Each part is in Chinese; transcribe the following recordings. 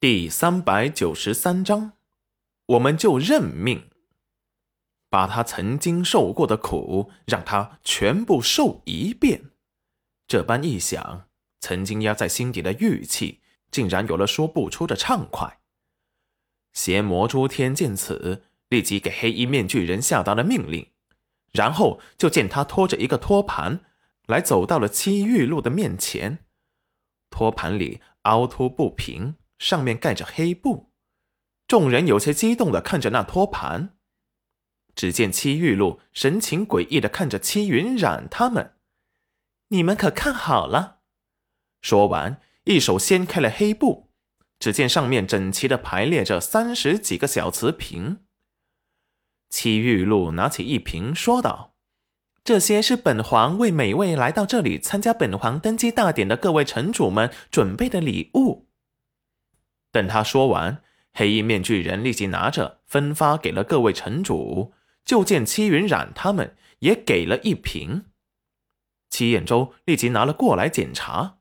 第三百九十三章，我们就认命，把他曾经受过的苦，让他全部受一遍。这般一想，曾经压在心底的郁气，竟然有了说不出的畅快。邪魔诸天见此，立即给黑衣面具人下达了命令，然后就见他拖着一个托盘，来走到了七玉露的面前。托盘里凹凸不平。上面盖着黑布，众人有些激动的看着那托盘。只见戚玉露神情诡异的看着戚云染他们：“你们可看好了？”说完，一手掀开了黑布，只见上面整齐的排列着三十几个小瓷瓶。戚玉露拿起一瓶，说道：“这些是本皇为每位来到这里参加本皇登基大典的各位城主们准备的礼物。”等他说完，黑衣面具人立即拿着分发给了各位城主。就见戚云染他们也给了一瓶。戚彦周立即拿了过来检查。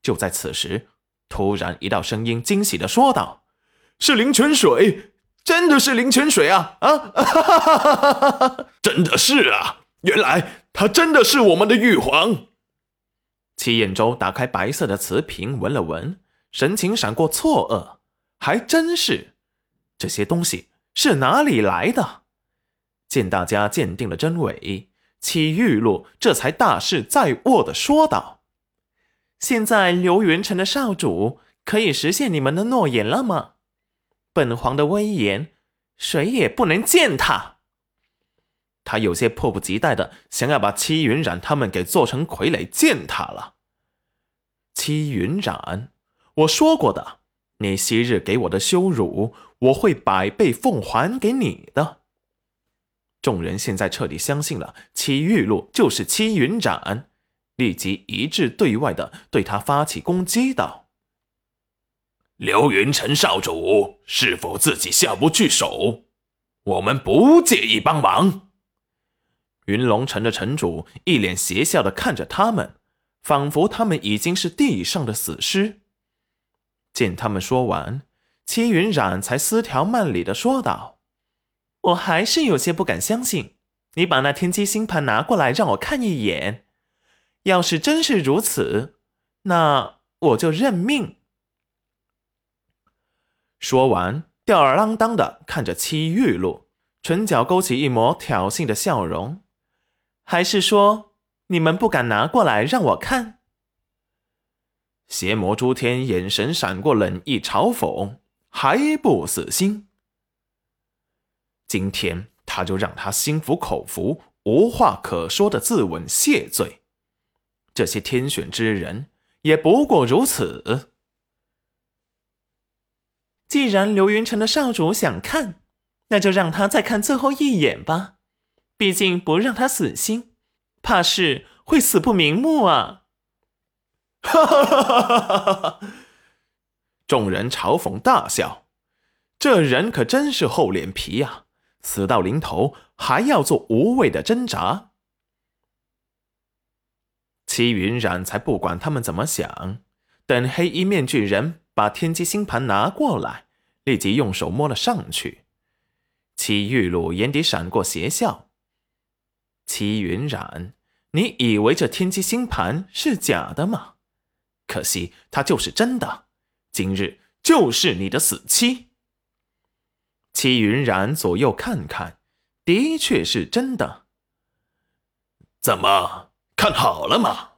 就在此时，突然一道声音惊喜的说道：“是灵泉水，真的是灵泉水啊！啊，哈哈哈哈哈哈真的是啊！原来他真的是我们的玉皇。”戚彦周打开白色的瓷瓶，闻了闻。神情闪过错愕，还真是，这些东西是哪里来的？见大家鉴定了真伪，戚玉露这才大势在握的说道：“现在流云城的少主可以实现你们的诺言了吗？本皇的威严，谁也不能践踏。”他有些迫不及待的想要把戚云染他们给做成傀儡践踏了。戚云染。我说过的，你昔日给我的羞辱，我会百倍奉还给你的。众人现在彻底相信了，七玉露就是七云斩，立即一致对外的对他发起攻击道：“刘云城少主是否自己下不去手？我们不介意帮忙。”云龙城的城主一脸邪笑的看着他们，仿佛他们已经是地上的死尸。见他们说完，戚云染才丝条慢理的说道：“我还是有些不敢相信，你把那天机星盘拿过来让我看一眼。要是真是如此，那我就认命。”说完，吊儿郎当的看着戚玉露，唇角勾起一抹挑衅的笑容。还是说，你们不敢拿过来让我看？邪魔诸天眼神闪过冷意嘲讽，还不死心。今天他就让他心服口服，无话可说的自刎谢罪。这些天选之人也不过如此。既然流云城的少主想看，那就让他再看最后一眼吧。毕竟不让他死心，怕是会死不瞑目啊。哈哈哈哈哈！众人嘲讽大笑，这人可真是厚脸皮呀！死到临头还要做无谓的挣扎。齐云染才不管他们怎么想，等黑衣面具人把天机星盘拿过来，立即用手摸了上去。齐玉露眼底闪过邪笑：“齐云染，你以为这天机星盘是假的吗？”可惜，他就是真的。今日就是你的死期。戚云然左右看看，的确是真的。怎么看好了吗？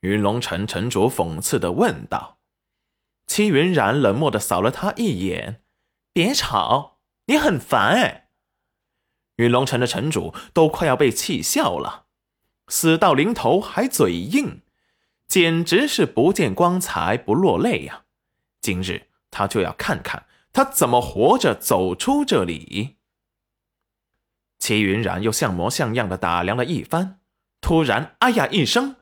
云龙城城主讽刺的问道。戚云然冷漠的扫了他一眼：“别吵，你很烦哎。”云龙城的城主都快要被气笑了，死到临头还嘴硬。简直是不见光彩不落泪呀！今日他就要看看他怎么活着走出这里。齐云染又像模像样的打量了一番，突然“哎呀”一声，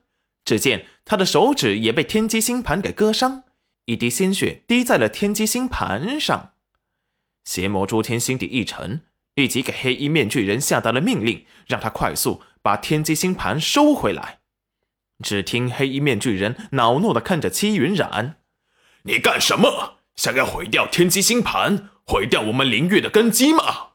只见他的手指也被天机星盘给割伤，一滴鲜血滴在了天机星盘上。邪魔诸天心底一沉，立即给黑衣面具人下达了命令，让他快速把天机星盘收回来。只听黑衣面具人恼怒的看着戚云染：“你干什么？想要毁掉天机星盘，毁掉我们灵域的根基吗？